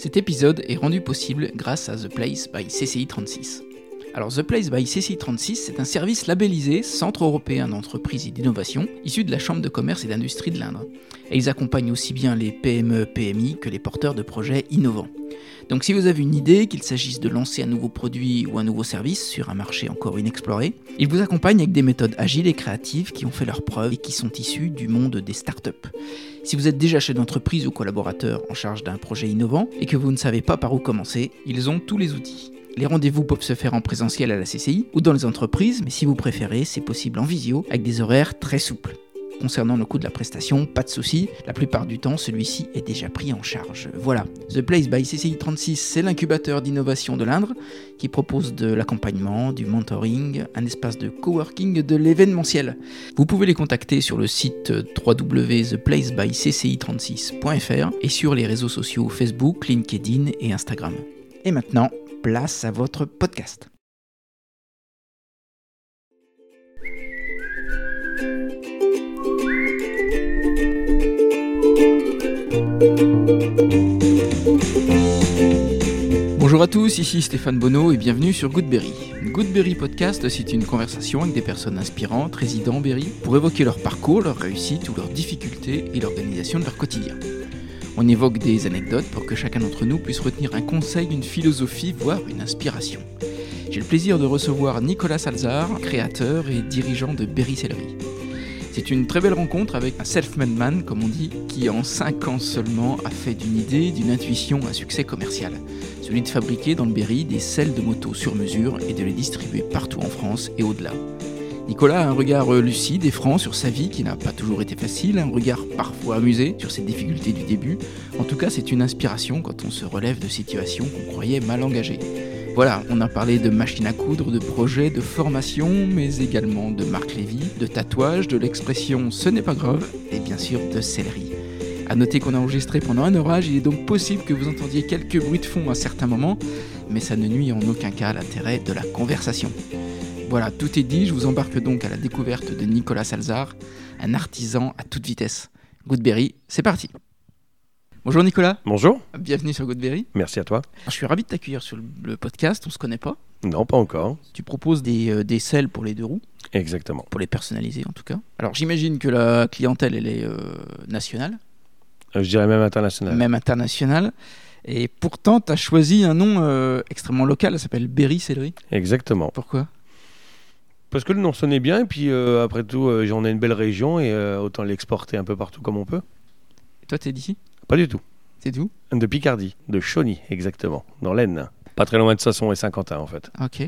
Cet épisode est rendu possible grâce à The Place by CCI 36. Alors The Place by CCI 36, c'est un service labellisé Centre européen d'entreprise et d'innovation, issu de la Chambre de commerce et d'industrie de l'Indre. Et ils accompagnent aussi bien les PME, PMI que les porteurs de projets innovants. Donc si vous avez une idée, qu'il s'agisse de lancer un nouveau produit ou un nouveau service sur un marché encore inexploré, ils vous accompagnent avec des méthodes agiles et créatives qui ont fait leurs preuves et qui sont issues du monde des startups. Si vous êtes déjà chef d'entreprise ou collaborateur en charge d'un projet innovant et que vous ne savez pas par où commencer, ils ont tous les outils. Les rendez-vous peuvent se faire en présentiel à la CCI ou dans les entreprises, mais si vous préférez, c'est possible en visio avec des horaires très souples. Concernant le coût de la prestation, pas de souci, la plupart du temps celui-ci est déjà pris en charge. Voilà, The Place by CCI 36, c'est l'incubateur d'innovation de l'Indre qui propose de l'accompagnement, du mentoring, un espace de coworking, de l'événementiel. Vous pouvez les contacter sur le site www.theplacebycci36.fr et sur les réseaux sociaux Facebook, LinkedIn et Instagram. Et maintenant, place à votre podcast. Bonjour à tous, ici Stéphane Bonneau et bienvenue sur Goodberry. Goodberry Podcast, c'est une conversation avec des personnes inspirantes résidant en Berry pour évoquer leur parcours, leur réussite ou leurs difficultés et l'organisation de leur quotidien. On évoque des anecdotes pour que chacun d'entre nous puisse retenir un conseil, une philosophie, voire une inspiration. J'ai le plaisir de recevoir Nicolas Salzar, créateur et dirigeant de Berry Sellerie. C'est une très belle rencontre avec un self-made man, comme on dit, qui en 5 ans seulement a fait d'une idée, d'une intuition, un succès commercial. Celui de fabriquer dans le Berry des selles de moto sur mesure et de les distribuer partout en France et au-delà. Nicolas a un regard lucide et franc sur sa vie qui n'a pas toujours été facile, un regard parfois amusé sur ses difficultés du début. En tout cas, c'est une inspiration quand on se relève de situations qu'on croyait mal engagées. Voilà, on a parlé de machines à coudre, de projets, de formation, mais également de Marc Lévy, de tatouage, de l'expression ce n'est pas grave, et bien sûr de céleri. A noter qu'on a enregistré pendant un orage, il est donc possible que vous entendiez quelques bruits de fond à certains moments, mais ça ne nuit en aucun cas à l'intérêt de la conversation. Voilà, tout est dit, je vous embarque donc à la découverte de Nicolas Salzar, un artisan à toute vitesse. Goodberry, c'est parti Bonjour Nicolas. Bonjour. Bienvenue sur Goodberry. Merci à toi. Je suis ravi de t'accueillir sur le podcast, on se connaît pas. Non, pas encore. Tu proposes des, euh, des selles pour les deux roues, Exactement. pour les personnaliser en tout cas. Alors j'imagine que la clientèle, elle est euh, nationale, Euh, je dirais même international. même internationale. Et pourtant, tu as choisi un nom euh, extrêmement local, ça s'appelle Berry Sellerie. Exactement. Pourquoi? Parce que le nom sonnait bien, et puis après tout, j'en ai une belle région, et autant l'exporter un peu partout comme on peut. Et Toi, t'es d'ici? Pas du tout. C'est d'où De Picardie, de Chauny, exactement, dans l'Aisne. Pas très loin de Sasson et Saint-Quentin, en fait. Ok.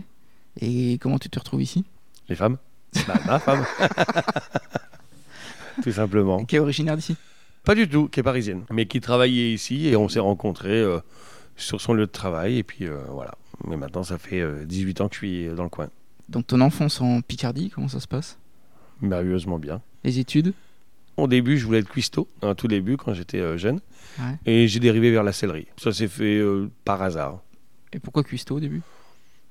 Et comment tu te retrouves ici? Les femmes Bah, ma femme. tout simplement. Qui est originaire d'ici? Pas du tout, qui est parisienne, mais qui travaillait ici, et on s'est rencontrés euh, sur son lieu de travail, et puis euh, voilà. Mais maintenant, ça fait euh, 18 ans que je suis dans le coin. Donc ton enfance en Picardie, comment ça se passe? Merveilleusement bien. Les études? Au début, je voulais être cuistot, à tout début, quand j'étais euh, jeune. Ouais. Et j'ai dérivé vers la sellerie. Ça s'est fait euh, par hasard. Et pourquoi cuistot au début?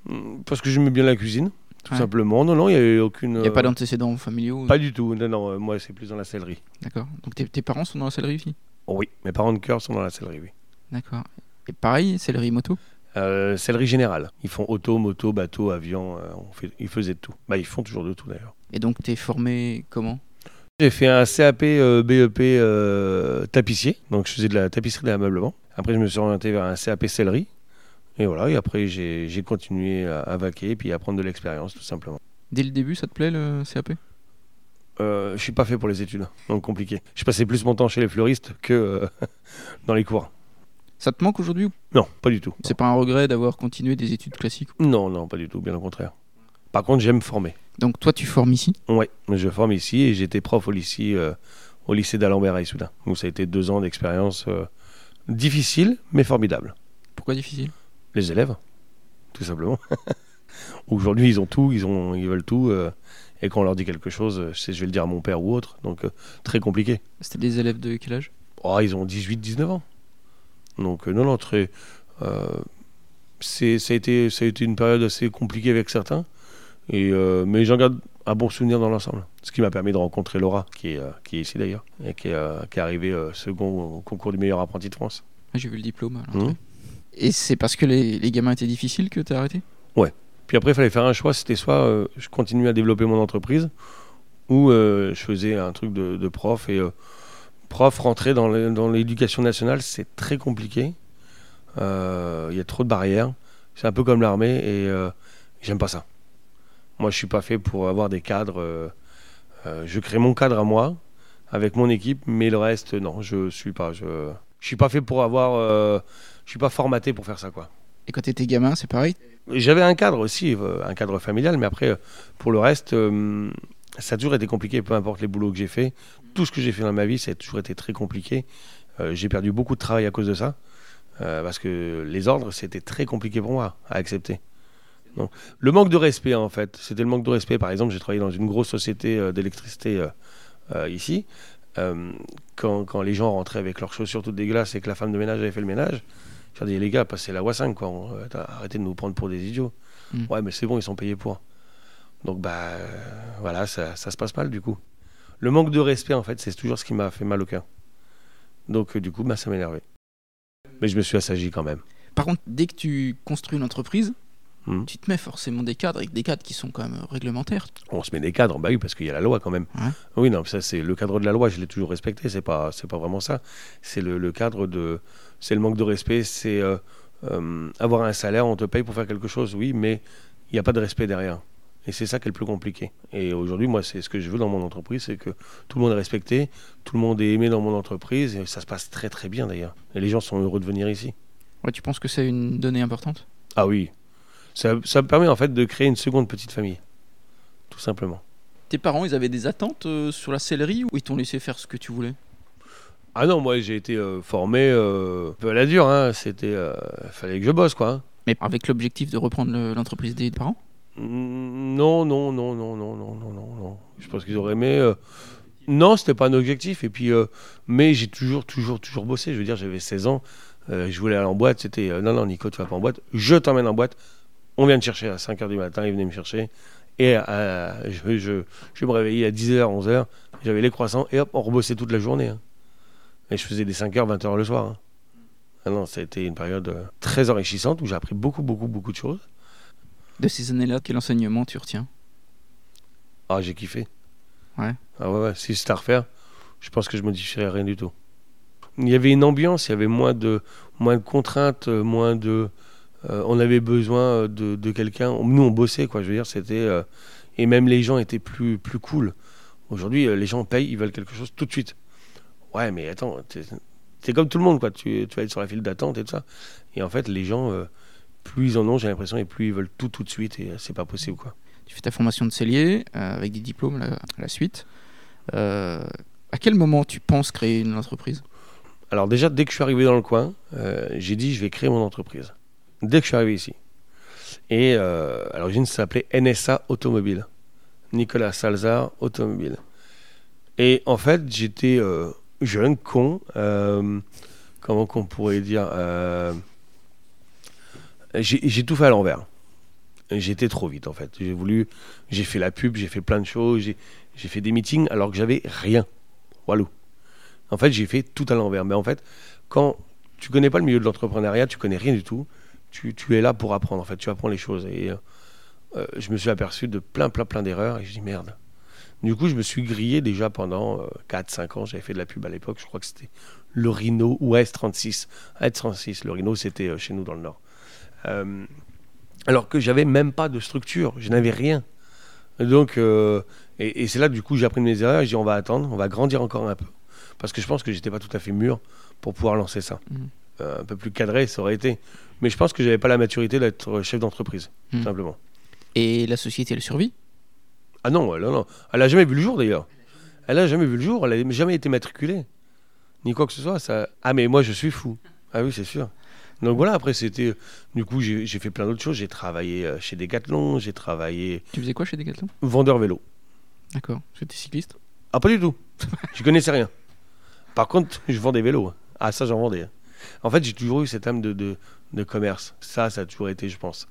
Hmm, Parce que j'aimais bien la cuisine, tout Ouais. simplement. Non, non, il n'y avait aucune... Il n'y a pas euh, d'antécédents familiaux Pas du tout. Non, non, moi, c'est plus dans la sellerie. D'accord. Donc tes, tes parents sont dans la sellerie ici Oh, oui, mes parents de cœur sont dans la sellerie, oui. D'accord. Et pareil, sellerie moto? Euh, sellerie générale. Ils font auto, moto, bateau, avion. on fait, ils faisaient de tout. Bah, ils font toujours de tout, d'ailleurs. Et donc t'es formé comment? J'ai fait un CAP euh, BEP euh, tapissier. Donc, je faisais de la tapisserie et de l'ameublement. Après, je me suis orienté vers un CAP sellerie. Et voilà, et après, j'ai continué à, à vaquer et puis à prendre de l'expérience, tout simplement. Dès le début, ça te plaît le CAP Euh, je suis pas fait pour les études, donc compliqué. Je passais plus mon temps chez les fleuristes que euh, dans les cours. Ça te manque aujourd'hui ou? Non, pas du tout. C'est pas un regret d'avoir continué des études classiques? Non, non, pas du tout, bien au contraire. Par contre, j'aime former. Donc toi, tu formes ici? Ouais, je forme ici et j'étais prof au lycée, euh, au lycée d'Alembert à Issoudun. Donc ça a été deux ans d'expérience euh, difficile, mais formidable. Pourquoi difficile? Les élèves, tout simplement. Aujourd'hui, ils ont tout, ils, ont, ils veulent tout. euh, et quand on leur dit quelque chose, je sais, je vais le dire à mon père ou autre. Donc, très compliqué. C'était des élèves de quel âge? Oh, ils ont 18-19 ans. Donc, non, non, très. ça, a été, ça a été une période assez compliquée avec certains. Et, euh, mais j'en garde un bon souvenir dans l'ensemble. Ce qui m'a permis de rencontrer Laura, qui est, euh, qui est ici d'ailleurs, et qui est, euh, qui est arrivée second au concours du meilleur apprenti de France. Ah, J'ai vu le diplôme. Mhm. Et c'est parce que les, les gamins étaient difficiles que tu as arrêté Puis après, il fallait faire un choix. C'était soit euh, je continue à développer mon entreprise, ou euh, je faisais un truc de, de prof. Et euh, prof, rentrer dans l'éducation nationale, c'est très compliqué. Il y a trop de barrières. C'est un peu comme l'armée, et j'aime pas ça. Moi, je suis pas fait pour avoir des cadres. euh, euh, je crée mon cadre à moi, avec mon équipe, mais le reste, non, je suis pas. Je, je suis pas fait pour avoir. euh, je suis pas formaté pour faire ça, quoi. Et quand tu étais gamin, c'est pareil? J'avais un cadre aussi, un cadre familial, mais après, pour le reste, ça a toujours été compliqué, peu importe les boulots que j'ai fait. Tout ce que j'ai fait dans ma vie, ça a toujours été très compliqué. J'ai perdu beaucoup de travail à cause de ça, parce que les ordres, c'était très compliqué pour moi à accepter. Le manque de respect, en fait, c'était le manque de respect. Par exemple, j'ai travaillé dans une grosse société euh, d'électricité euh, euh, ici. Quand, quand les gens rentraient avec leurs chaussures toutes dégueulasses et que la femme de ménage avait fait le ménage, je leur disais, les gars, passez la 5, quoi. On- arrêtez de nous prendre pour des idiots. Mm. Ouais, mais c'est bon, ils sont payés pour. Donc, bah, voilà, ça, ça se passe mal, du coup. Le manque de respect, en fait, c'est toujours ce qui m'a fait mal au cœur. Donc, du coup, bah, ça m'énervait. Mais je me suis assagi quand même. Par contre, dès que tu construis une entreprise, Mhm. tu te mets forcément des cadres, avec des cadres qui sont quand même réglementaires. On se met des cadres, bah oui, parce qu'il y a la loi quand même. Ouais. Oui, non, ça c'est le cadre de la loi, je l'ai toujours respecté. C'est pas, c'est pas vraiment ça. C'est le, le cadre de, c'est le manque de respect. C'est euh, euh, avoir un salaire, on te paye pour faire quelque chose, oui, mais il n'y a pas de respect derrière. Et c'est ça qui est le plus compliqué. Et aujourd'hui, moi, c'est ce que je veux dans mon entreprise, c'est que tout le monde est respecté, tout le monde est aimé dans mon entreprise, et ça se passe très très bien d'ailleurs. Et les gens sont heureux de venir ici. Ouais, tu penses que c'est une donnée importante? Ah oui, ça, ça, me permet en fait de créer une seconde petite famille, tout simplement. Tes parents, ils avaient des attentes euh, sur la céleri ou ils t'ont laissé faire ce que tu voulais? Ah non, moi j'ai été euh, formé un peu à la dure, hein. c'était fallait que je bosse quoi. Hein. Mais avec l'objectif de reprendre l'entreprise des parents? Non, non, non, non, non, non, non, non, non. Je pense qu'ils auraient aimé. Non, c'était pas un objectif. Et puis, mais j'ai toujours, toujours, toujours bossé. Je veux dire, j'avais 16 ans, je voulais aller en boîte. C'était non, non, Nico, tu vas pas en boîte. Je t'emmène en boîte. On vient te chercher à 5 h du matin. Ils venaient me chercher. Et euh, je, je, je me réveillais à 10 h, 11 h. J'avais les croissants. Et hop, on rebossait toute la journée. hein. Et je faisais des 5 h, 20 h le soir. hein. Ah non, ça a été une période euh, très enrichissante où j'ai appris beaucoup, beaucoup, beaucoup de choses. De ces années-là, quel enseignement tu retiens? Ah, j'ai kiffé. Ouais. Ah ouais, ouais. Si c'était à refaire, je pense que je modifierais rien du tout. Il y avait une ambiance, il y avait moins de, moins de contraintes, euh, moins de. Euh, on avait besoin de, de quelqu'un. Nous, on bossait, quoi. Je veux dire, c'était. euh, et même les gens étaient plus, plus cool. Aujourd'hui, euh, les gens payent, ils veulent quelque chose tout de suite. Ouais, mais attends, t'es- c'est comme tout le monde, quoi. Tu, tu vas être sur la file d'attente et tout ça. Et en fait, les gens, euh, plus ils en ont, j'ai l'impression, et plus ils veulent tout tout de suite, et euh, c'est pas possible, quoi. Tu fais ta formation de cellier euh, avec des diplômes là, à la suite. Euh, à quel moment tu penses créer une entreprise? Alors déjà, dès que je suis arrivé dans le coin, euh, j'ai dit je vais créer mon entreprise. Dès que je suis arrivé ici. Et euh, à l'origine, ça s'appelait NSA Automobile. Nicolas Salzar Automobile. Et en fait, j'étais euh, jeune, con, euh, comment qu'on pourrait dire euh, J'ai tout fait à l'envers. J'étais trop vite en fait. J'ai voulu, j'ai fait la pub, j'ai fait plein de choses, j'ai fait des meetings alors que j'avais rien. Walou. En fait, j'ai fait tout à l'envers. Mais en fait, quand tu connais pas le milieu de l'entrepreneuriat, tu connais rien du tout. Tu, es là pour apprendre. En fait, tu apprends les choses. Et euh, euh, je me suis aperçu de plein, plein, plein d'erreurs. Et je dis merde. Du coup, je me suis grillé déjà pendant 4-5 ans. J'avais fait de la pub à l'époque. Je crois que c'était le Rhino ou S36. S36. Le Rhino, c'était euh, chez nous dans le Nord. Euh, alors que j'avais même pas de structure. Je n'avais rien. Donc, euh, et, c'est là, du coup, j'ai appris mes erreurs. J'ai dit on va attendre. On va grandir encore un peu parce que je pense que j'étais pas tout à fait mûr pour pouvoir lancer ça. Mhm. Euh, un peu plus cadré, ça aurait été. Mais je pense que j'avais pas la maturité d'être chef d'entreprise, tout simplement. Et la société, elle survit? Ah non, elle, non, non. Elle a jamais vu le jour d'ailleurs. Elle a jamais vu le jour, elle a jamais été matriculée. Ni quoi que ce soit. Ça... Ah mais moi je suis fou. Ah oui, c'est sûr. Donc voilà, après c'était... Du coup j'ai fait plein d'autres choses. J'ai travaillé euh, chez Decathlon, j'ai travaillé Tu faisais quoi chez Decathlon? vendeur vélo. D'accord. J'étais cycliste? Ah pas du tout. je connaissais rien. Par contre, je vends des vélos. Ah ça j'en vendais. En fait, j'ai toujours eu cette âme de, de, de commerce. Ça, ça a toujours été, je pense.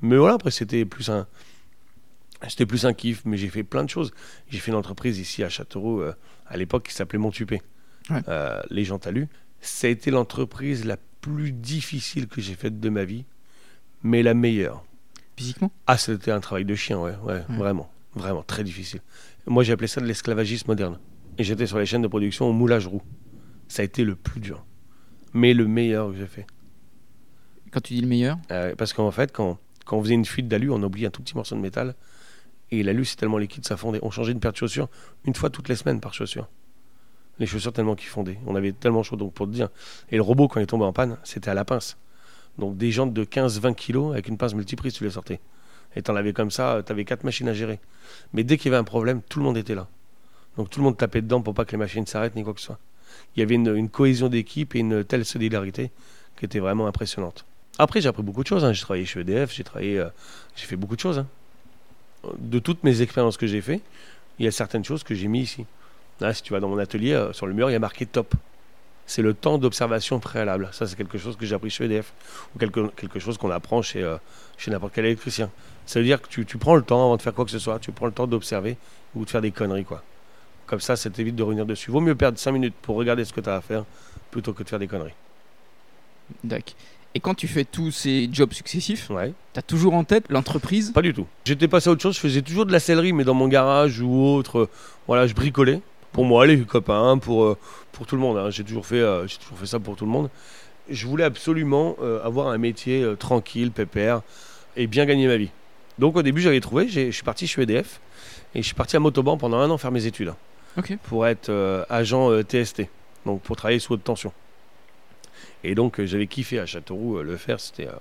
Mais voilà, après c'était plus un... C'était plus un kiff, mais j'ai fait plein de choses. J'ai fait une entreprise ici à Châteauroux, euh, à l'époque, qui s'appelait Montupé. Ouais. Euh, les gens talus. ça a été l'entreprise la plus difficile que j'ai faite de ma vie, mais la meilleure. Physiquement? Ah, c'était un travail de chien, ouais, ouais, Ouais. vraiment, vraiment très difficile. Moi, j'ai appelé ça de l'esclavagisme moderne. Et j'étais sur les chaînes de production au moulage roux. Ça a été le plus dur, mais le meilleur que j'ai fait. Quand tu dis le meilleur Euh, parce qu'en fait, quand, quand on faisait une fuite d'alu, on oublie un tout petit morceau de métal. Et l'alu, c'est tellement liquide, ça fondait. On changeait une paire de chaussures une fois toutes les semaines par chaussure. Les chaussures tellement qu'ils fondaient. On avait tellement chaud, donc pour te dire. Et le robot, quand il tombait en panne, c'était à la pince. Donc des jantes de 15-20 kilos avec une pince multiprise, tu les sortais. Et t'en avais comme ça, t'avais quatre machines à gérer. Mais dès qu'il y avait un problème, tout le monde était là. Donc tout le monde tapait dedans pour pas que les machines s'arrêtent ni quoi que ce soit. Il y avait une, cohésion d'équipe et une telle solidarité qui était vraiment impressionnante. Après, j'ai appris beaucoup de choses. hein. J'ai travaillé chez EDF, j'ai travaillé, euh, j'ai fait beaucoup de choses. hein. De toutes mes expériences que j'ai fait, il y a certaines choses que j'ai mis ici. Là, si tu vas dans mon atelier, euh, sur le mur, il y a marqué top. C'est le temps d'observation préalable. Ça, c'est quelque chose que j'ai appris chez EDF ou quelque, quelque chose qu'on apprend chez, euh, chez n'importe quel électricien. Ça veut dire que tu, tu prends le temps avant de faire quoi que ce soit, tu prends le temps d'observer ou de faire des conneries, quoi. Comme ça, ça t'évite de revenir dessus. Vaut mieux perdre 5 minutes pour regarder ce que tu as à faire plutôt que de faire des conneries. D'accord. Et quand tu fais tous ces jobs successifs, Ouais. tu as toujours en tête l'entreprise? Pas du tout. J'étais passé à autre chose, je faisais toujours de la sellerie, mais dans mon garage ou autre. euh, voilà, je bricolais. Pour moi, les copains, pour, euh, pour tout le monde. hein. J'ai toujours, fait, euh, j'ai toujours fait ça pour tout le monde. Je voulais absolument avoir un métier tranquille, pépère, et bien gagner ma vie. Donc au début, j'avais trouvé, j'ai- je suis parti chez EDF, et je suis parti à Motoban pendant un an faire mes études, Ok. pour être euh, agent euh, TST, donc pour travailler sous haute tension. Et donc euh, j'avais kiffé à Châteauroux euh, le faire, c'était... euh,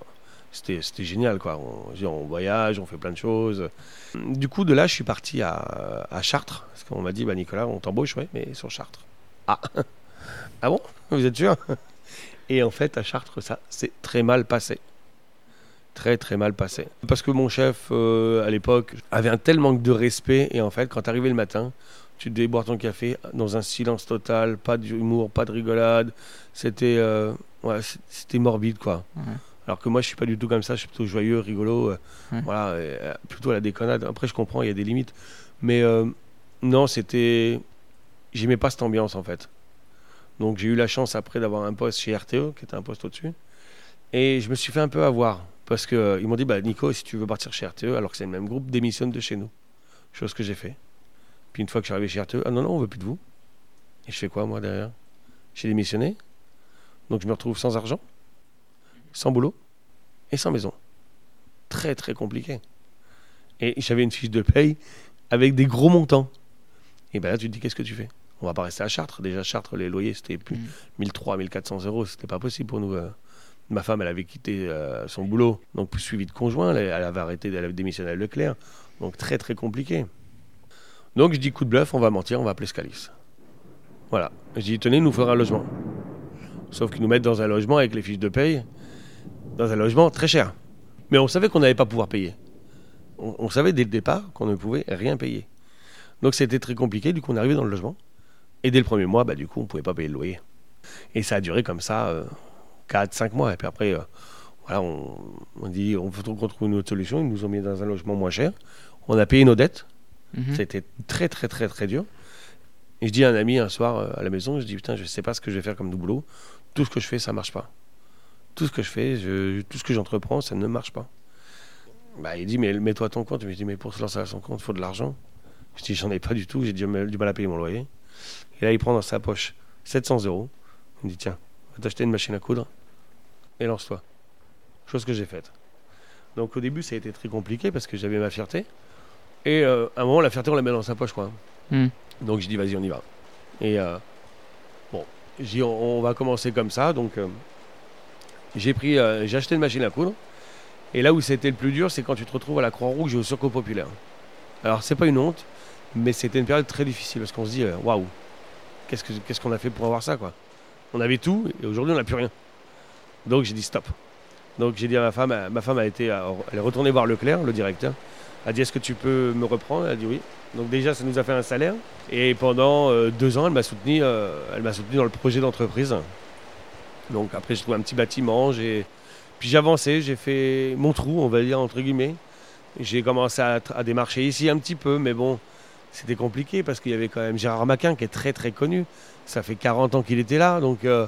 c'était génial quoi. On, voyage, on fait plein de choses. Du coup, de là, je suis parti à, à Chartres. Parce qu'on m'a dit, bah, Nicolas, on t'embauche, ouais, mais sur Chartres. Ah, ah bon? Vous êtes sûr? Et en fait, à Chartres, ça s'est très mal passé. Très, très mal passé. Parce que mon chef, euh, à l'époque, avait un tel manque de respect. Et en fait, quand t'arrivais le matin, tu devais boire ton café dans un silence total, pas d'humour, pas de rigolade. C'était euh, ouais, c'était morbide, quoi. Ouais. Alors que moi, je suis pas du tout comme ça. Je suis plutôt joyeux, rigolo. euh, Ouais. Voilà, euh, plutôt à la déconnade. Après, je comprends, il y a des limites. Mais non, c'était. J'aimais pas cette ambiance, en fait. Donc, j'ai eu la chance après d'avoir un poste chez RTE, qui était un poste au-dessus. Et je me suis fait un peu avoir. Parce qu'ils m'ont dit, bah, Nico, si tu veux partir chez RTE, alors que c'est le même groupe, démissionne de chez nous. Chose que j'ai fait. Puis une fois que je suis arrivé chez RTE, ah non, non, on veut plus de vous. Et je fais quoi, moi, derrière? J'ai démissionné. Donc, je me retrouve sans argent, sans boulot et sans maison. Très, très compliqué. Et j'avais une fiche de paye avec des gros montants. Et ben là, tu te dis, qu'est-ce que tu fais? On va pas rester à Chartres. Déjà, Chartres, les loyers, c'était plus Mm. 1300, 1400 euros. C'était pas possible pour nous. euh. Ma femme, elle avait quitté euh, son boulot, donc suivi de conjoint. Elle, elle avait arrêté, elle avait démissionné à Leclerc. Donc très, très compliqué. Donc je dis, coup de bluff, on va mentir, on va appeler Scalis. Voilà. Je dis, tenez, nous faudra un logement. Sauf qu'ils nous mettent dans un logement avec les fiches de paye, dans un logement très cher. Mais on savait qu'on n'allait pas pouvoir payer. On, savait dès le départ qu'on ne pouvait rien payer. Donc c'était très compliqué, du coup on est arrivé dans le logement. Et dès le premier mois, bah, du coup on ne pouvait pas payer le loyer. Et ça a duré comme ça 4-5 mois. Et puis après, euh, voilà, on, on dit, on faut qu'on trouve une autre solution. Ils nous ont mis dans un logement moins cher. On a payé nos dettes. Mhm. C'était très très très très dur. Et je dis à un ami un soir euh, à la maison, je dis putain, je sais pas ce que je vais faire comme boulot. Tout ce que je fais, ça marche pas. Tout ce que je fais, tout ce que j'entreprends, ça ne marche pas. Bah, il dit mais mets-toi ton compte. Je dis mais pour se lancer à son compte, il faut de l'argent. Je dis j'en ai pas du tout, j'ai du mal à payer mon loyer. Et là il prend dans sa poche 700 euros. Il me dit tiens, va t'acheter une machine à coudre et lance-toi. Chose que j'ai faite. Donc au début ça a été très compliqué parce que j'avais ma fierté. Et euh, à un moment la fierté on la met dans sa poche quoi. Hmm. Donc je dis vas-y on y va. Et euh, bon, j'ai dit on, on va commencer comme ça. Donc euh, j'ai pris, j'ai acheté une machine à coudre. Et là où c'était le plus dur, c'est quand tu te retrouves à la Croix-Rouge et au Secours Populaire. Alors c'est pas une honte, mais c'était une période très difficile parce qu'on se dit waouh, qu'est-ce que- qu'est-ce qu'on a fait pour avoir ça quoi? On avait tout et aujourd'hui on n'a plus rien. Donc j'ai dit stop. Donc j'ai dit à ma femme, ma femme a été, elle est retournée voir Leclerc, le directeur. A dit est-ce que tu peux me reprendre? Elle a dit oui. Donc déjà ça nous a fait un salaire et pendant euh, deux ans elle m'a soutenu, euh, elle m'a soutenu dans le projet d'entreprise. Donc après j'ai trouvé un petit bâtiment, puis j'ai avancé, j'ai fait mon trou, on va dire entre guillemets. J'ai commencé à, démarcher ici un petit peu, mais bon, c'était compliqué parce qu'il y avait quand même Gérard Maquin qui est très très connu. Ça fait 40 ans qu'il était là, donc euh,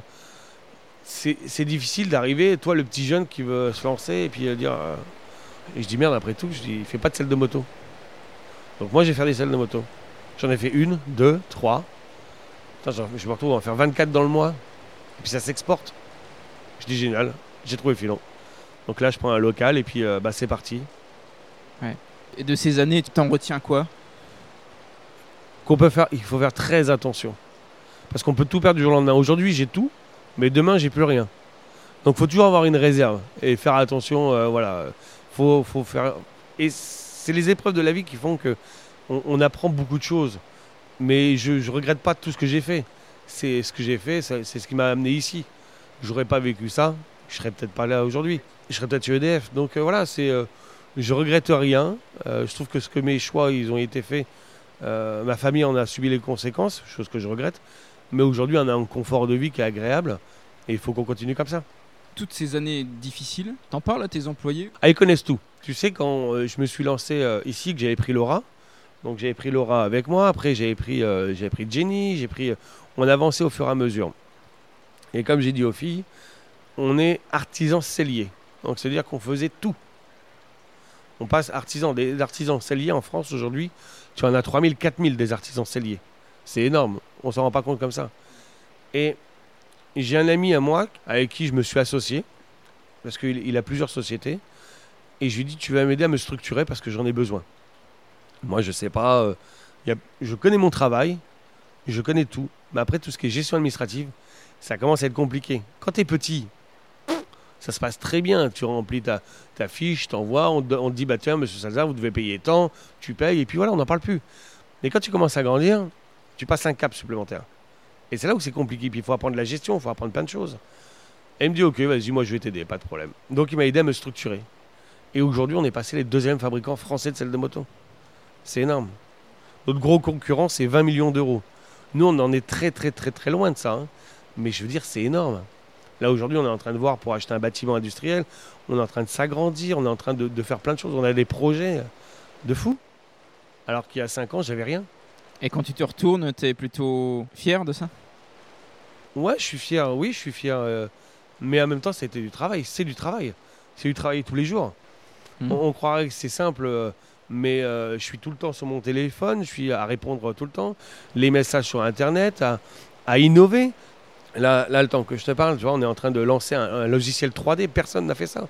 c'est difficile d'arriver, toi le petit jeune qui veut se lancer et puis dire. Et je dis merde, après tout, je dis, fais pas de selle de moto. Donc moi, j'ai fait des selles de moto. J'en ai fait une, deux, trois. Putain, je me retrouve à en faire 24 dans le mois. Et puis ça s'exporte. Je dis génial, j'ai trouvé le filon. Donc là, je prends un local et puis euh, bah, c'est parti. Et de ces années, tu t'en retiens quoi? Qu'on peut faire, il faut faire très attention. Parce qu'on peut tout perdre du jour au lendemain. Aujourd'hui, j'ai tout, mais demain, j'ai plus rien. Donc faut toujours avoir une réserve et faire attention. euh, voilà, faut, faut faire. Et c'est les épreuves de la vie qui font que on, apprend beaucoup de choses. Mais je, je regrette pas tout ce que j'ai fait. C'est ce que j'ai fait, c'est ce qui m'a amené ici. J'aurais pas vécu ça, je serais peut-être pas là aujourd'hui. Je serais peut-être chez EDF. Donc euh, voilà, c'est. euh, je regrette rien. Euh, je trouve que ce que mes choix, ils ont été faits. euh, ma famille en a subi les conséquences, chose que je regrette. Mais aujourd'hui, on a un confort de vie qui est agréable. Et il faut qu'on continue comme ça. Toutes ces années difficiles, t'en parles à tes employés? Ah, ils connaissent tout. Tu sais, quand euh, je me suis lancé euh, ici, que j'avais pris Laura, donc j'avais pris Laura avec moi, après j'avais pris, euh, pris Jenny, j'ai pris. on avançait au fur et à mesure. Et comme j'ai dit aux filles, on est artisan cellier. Donc c'est-à-dire qu'on faisait tout. On passe artisan, des artisans celliers en France aujourd'hui, tu en as 3000, 4000 des artisans celliers. C'est énorme, on s'en rend pas compte comme ça. Et j'ai un ami à moi avec qui je me suis associé, parce qu'il il a plusieurs sociétés. Et je lui dis, tu vas m'aider à me structurer parce que j'en ai besoin. Moi, je sais pas. euh, je connais mon travail, je connais tout. Mais après, tout ce qui est gestion administrative, ça commence à être compliqué. Quand tu es petit, ça se passe très bien. Tu remplis ta, ta fiche, t'envoies, on, on te dit, bah tiens, monsieur Salzar, vous devez payer tant, tu payes, et puis voilà, on n'en parle plus. Mais quand tu commences à grandir, tu passes un cap supplémentaire. Et c'est là où c'est compliqué. Puis il faut apprendre la gestion, il faut apprendre plein de choses. Et il me dit, ok, vas-y, moi je vais t'aider, pas de problème. Donc il m'a aidé à me structurer. Et aujourd'hui, on est passé les deuxièmes fabricants français de selles de moto. C'est énorme. Notre gros concurrent, c'est 20 millions d'euros. Nous, on en est très, très, très, très loin de ça. hein. Mais je veux dire, c'est énorme. Là, aujourd'hui, on est en train de voir pour acheter un bâtiment industriel. On est en train de s'agrandir. On est en train de, de faire plein de choses. On a des projets de fou. Alors qu'il y a 5 ans, j'avais rien. Et quand tu te retournes, t'es plutôt fier de ça? Ouais, je suis fier. Oui, je suis fier. euh, mais en même temps, c'était du travail. C'est du travail. C'est du travail tous les jours. Mhm. On, on croirait que c'est simple, euh, mais euh, je suis tout le temps sur mon téléphone, je suis à répondre tout le temps, les messages sur Internet, à, à innover. Là, là, le temps que je te parle, tu vois, on est en train de lancer un, un logiciel 3D. Personne n'a fait ça.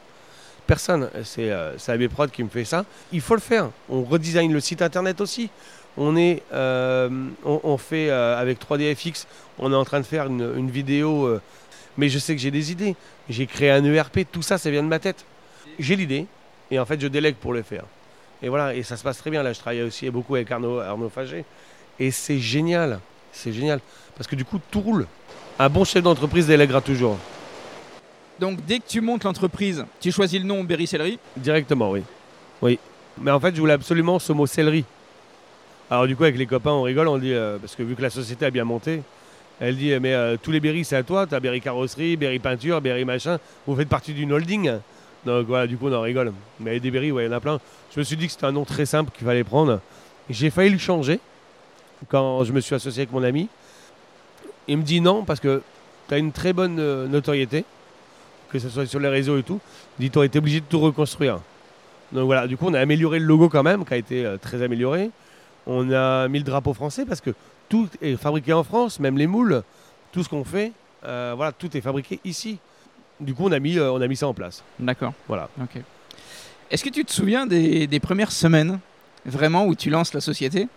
Personne. C'est euh, c'est AB Prod qui me fait ça. Il faut le faire. On redesign le site Internet aussi. On est, euh, on, on fait euh, avec 3DFX. On est en train de faire une, une vidéo. euh, mais je sais que j'ai des idées. J'ai créé un ERP. Tout ça, ça vient de ma tête. J'ai l'idée. Et en fait, je délègue pour le faire. Et voilà, et ça se passe très bien. Là, je travaille aussi beaucoup avec Arnaud, Arnaud Fagé. Et c'est génial. C'est génial. Parce que du coup, tout roule. Un bon chef d'entreprise délèguera toujours. Donc dès que tu montes l'entreprise, tu choisis le nom Berry Sellerie. Directement, oui. Oui. Mais en fait, je voulais absolument ce mot céleri. Alors du coup, avec les copains, on rigole, on dit, euh, parce que vu que la société a bien monté, elle dit, mais euh, tous les Berry, c'est à toi. T'as Berry Carrosserie, Berry Peinture, Berry Machin. Vous faites partie d'une holding. Donc voilà, du coup, on en rigole. Mais des Berry, ouais, il y en a plein. Je me suis dit que c'était un nom très simple qu'il fallait prendre. J'ai failli le changer quand je me suis associé avec mon ami. Il me dit non, parce que tu as une très bonne euh, notoriété, que ce soit sur les réseaux et tout. Il dit, tu été obligé de tout reconstruire. Donc voilà, du coup, on a amélioré le logo quand même, qui a été très amélioré. On a mis le drapeau français parce que tout est fabriqué en France, même les moules, tout ce qu'on fait, euh, voilà, tout est fabriqué ici. Du coup, on a mis, euh, on a mis ça en place. D'accord. Voilà. Ok. Est-ce que tu te souviens des, des premières semaines, vraiment, où tu lances la société?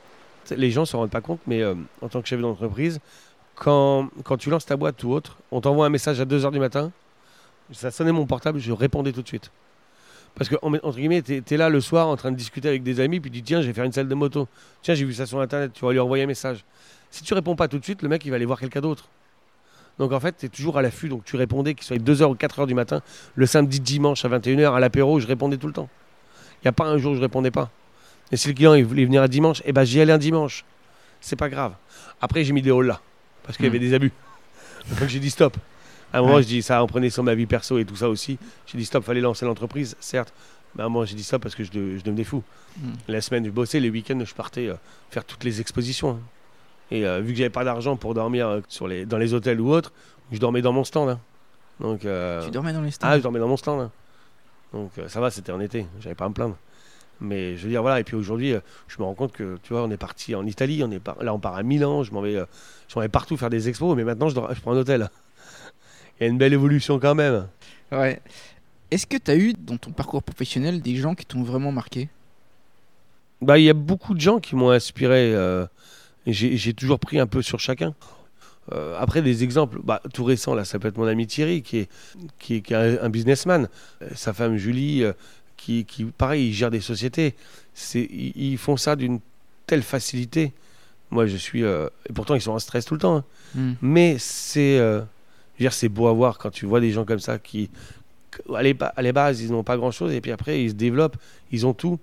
Les gens ne se rendent pas compte, mais euh, en tant que chef d'entreprise, quand, quand tu lances ta boîte ou autre, on t'envoie un message à 2h du matin, ça sonnait mon portable, je répondais tout de suite. Parce que, en- entre guillemets, tu es, là le soir en train de discuter avec des amis, puis tu dis tiens, je vais faire une salle de moto. Tiens, j'ai vu ça sur Internet, tu vas lui envoyer un message. Si tu réponds pas tout de suite, le mec, il va aller voir quelqu'un d'autre. Donc en fait, tu es toujours à l'affût, donc tu répondais, qu'il soit 2h ou 4h du matin, le samedi, dimanche à 21h, à l'apéro, je répondais tout le temps. Il n'y a pas un jour où je répondais pas. Et si le client il voulait venir un dimanche, eh ben j'y allais un dimanche. C'est pas grave. Après, j'ai mis des halls là, parce qu'il y Mm. avait des abus. Donc j'ai dit stop. À un moment, Ouais. je dis ça en prenait sur ma vie perso et tout ça aussi. J'ai dit stop, fallait lancer l'entreprise, certes. Mais à un moment, j'ai dit stop parce que je, de- je devenais fou. Mm. La semaine, je bossais, les week-ends, je partais euh, faire toutes les expositions. hein. Et euh, vu que j'avais pas d'argent pour dormir euh, sur les, dans les hôtels ou autres, je dormais dans mon stand. hein. Donc, Tu dormais dans les stands? ah, je dormais dans mon stand. hein. Donc ça va, c'était en été, j'avais pas à me plaindre. Mais je veux dire, voilà, et puis aujourd'hui, je me rends compte que, tu vois, on est parti en Italie, on est par- là on part à Milan, je m'en vais, je m'en vais partout faire des expos, mais maintenant je, dors- je prends un hôtel. Il y a une belle évolution quand même. Ouais. Est-ce que tu as eu dans ton parcours professionnel des gens qui t'ont vraiment marqué? Bah, il y a beaucoup de gens qui m'ont inspiré. euh, j'ai toujours pris un peu sur chacun. Euh, après, des exemples, bah, tout récent, là, ça peut être mon ami Thierry, qui est, qui est, qui est un, businessman. Euh, sa femme Julie, qui, qui, pareil, ils gèrent des sociétés. Ils, ils font ça d'une telle facilité. Moi, je suis. et pourtant, ils sont en stress tout le temps. hein. Hmm. Mais c'est. Euh, c'est beau à voir quand tu vois des gens comme ça qui. À les, à bases, ils n'ont pas grand chose. Et puis après, ils se développent. Ils ont tout.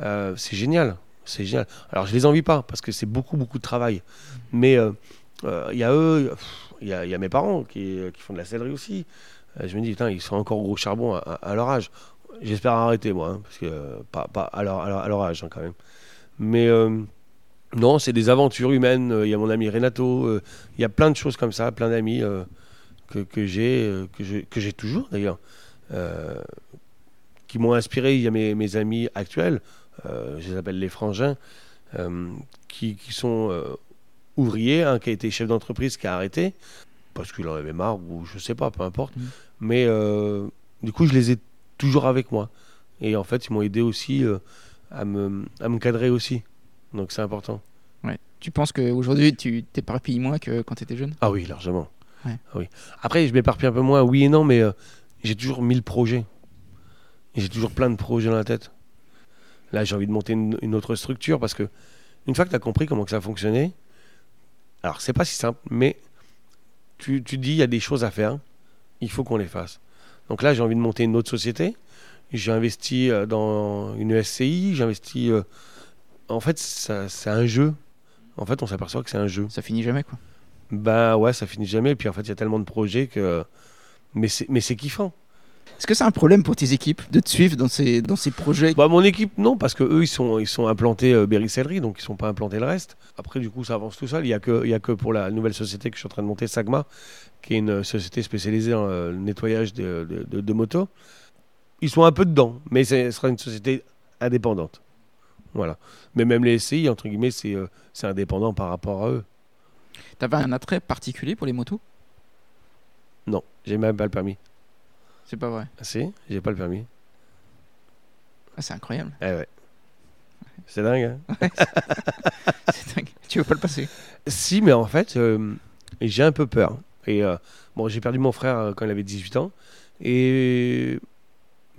Euh, c'est génial. C'est génial. Alors, je les envie pas parce que c'est beaucoup, beaucoup de travail. Mais euh, euh, il y a eux, il y a, il mes parents qui, font de la sellerie aussi. Euh, je me dis, putain, ils sont encore gros charbon à, leur âge. J'espère arrêter, moi, hein, parce que euh, pas, pas à, leur, à leur- âge, hein, quand même. Mais euh, non, c'est des aventures humaines. Euh, Il y a mon ami Renato. euh, Il y a plein de choses comme ça, plein d'amis euh, que, que j'ai, euh, que j'ai toujours d'ailleurs, euh, qui m'ont inspiré. Il y a mes, mes amis actuels, euh, je les appelle les frangins, qui, qui sont ouvriers, un qui a été chef d'entreprise qui a arrêté parce qu'il en avait marre ou je sais pas, peu importe. Mhm. Mais euh, du coup, je les ai toujours avec moi. Et en fait, ils m'ont aidé aussi euh, à, me, à me cadrer aussi. Donc c'est important. Ouais. Tu penses qu'aujourd'hui, tu t'éparpilles moins que quand tu étais jeune? Ah oui, largement. Ouais. Ah oui. Après, je m'éparpille un peu moins, oui et non, mais euh, j'ai toujours mille projets. J'ai toujours plein de projets dans la tête. Là, j'ai envie de monter une, une autre structure parce que une fois que tu as compris comment que ça fonctionnait, alors c'est pas si simple, mais tu, tu dis il y a des choses à faire, il faut qu'on les fasse. Donc là, j'ai envie de monter une autre société. J'ai investi euh, dans une SCI, j'ai investi. euh, en fait, c'est un jeu. En fait, on s'aperçoit que c'est un jeu. Ça finit jamais, quoi. Bah ouais, ça finit jamais. Et puis en fait, il y a tellement de projets que. Mais c'est, mais c'est kiffant. Est-ce que c'est un problème pour tes équipes de te suivre dans ces, dans ces projets? Bah, mon équipe, non, parce que eux, ils sont, ils sont implantés euh, Berry donc ils sont pas implantés le reste. Après, du coup, ça avance tout seul. Il y a que, y a que pour la nouvelle société que je suis en train de monter, Sagma, qui est une euh, société spécialisée dans euh, le nettoyage de, de- de- de motos. Ils sont un peu dedans, mais ce sera une société indépendante. Voilà. Mais même les SCI, entre guillemets, c'est, euh, c'est indépendant par rapport à eux. T'avais un attrait particulier pour les motos? Non, j'ai même pas le permis. C'est pas vrai. Ah, si, j'ai pas le permis. Ah, c'est incroyable. Eh ouais. C'est dingue, hein C'est dingue. Tu veux pas le passer? Si, mais en fait, euh, j'ai un peu peur. Et euh, bon, j'ai perdu mon frère euh, quand il avait 18 ans. Et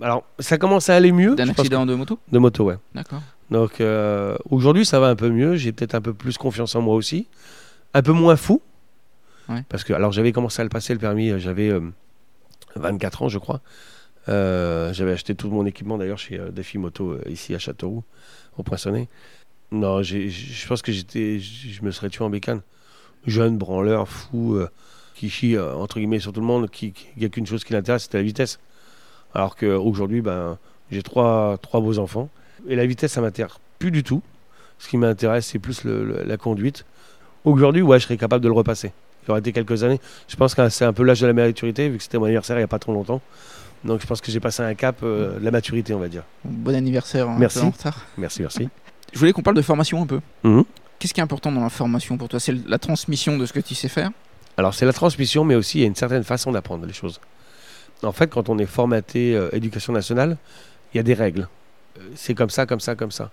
alors, ça commence à aller mieux. D'un accident de moto? De moto, ouais. D'accord. Donc euh, aujourd'hui, ça va un peu mieux. J'ai peut-être un peu plus confiance en moi aussi. Un peu moins fou. Ouais. Parce que, alors, j'avais commencé à le passer, le permis. euh, J'avais euh, 24 ans, je crois. Euh, j'avais acheté tout mon équipement d'ailleurs chez euh, Défi Moto euh, ici à Châteauroux, au Poinçonnet. Non, je pense que j'étais, je me serais tué en bécane. Jeune, branleur, fou, euh, qui chie euh, entre guillemets sur tout le monde, qui n'y a qu'une chose qui l'intéresse, c'était la vitesse. Alors qu'aujourd'hui, ben, j'ai trois, trois beaux enfants. Et la vitesse, ça m'intéresse plus du tout. Ce qui m'intéresse, c'est plus le- le- la conduite. Aujourd'hui, ouais, je serais capable de le repasser. Il aurait été quelques années. Je pense que c'est un peu l'âge de la maturité, vu que c'était mon anniversaire il n'y a pas trop longtemps. Donc je pense que j'ai passé un cap euh, de la maturité, on va dire. Bon anniversaire. un Merci. Merci, merci. Je voulais qu'on parle de formation un peu. Mhm. Qu'est-ce qui est important dans la formation pour toi? C'est la transmission de ce que tu sais faire? Alors c'est la transmission, mais aussi il y a une certaine façon d'apprendre les choses. En fait, quand on est formaté euh, éducation nationale, il y a des règles. Euh, C'est comme ça, comme ça, comme ça.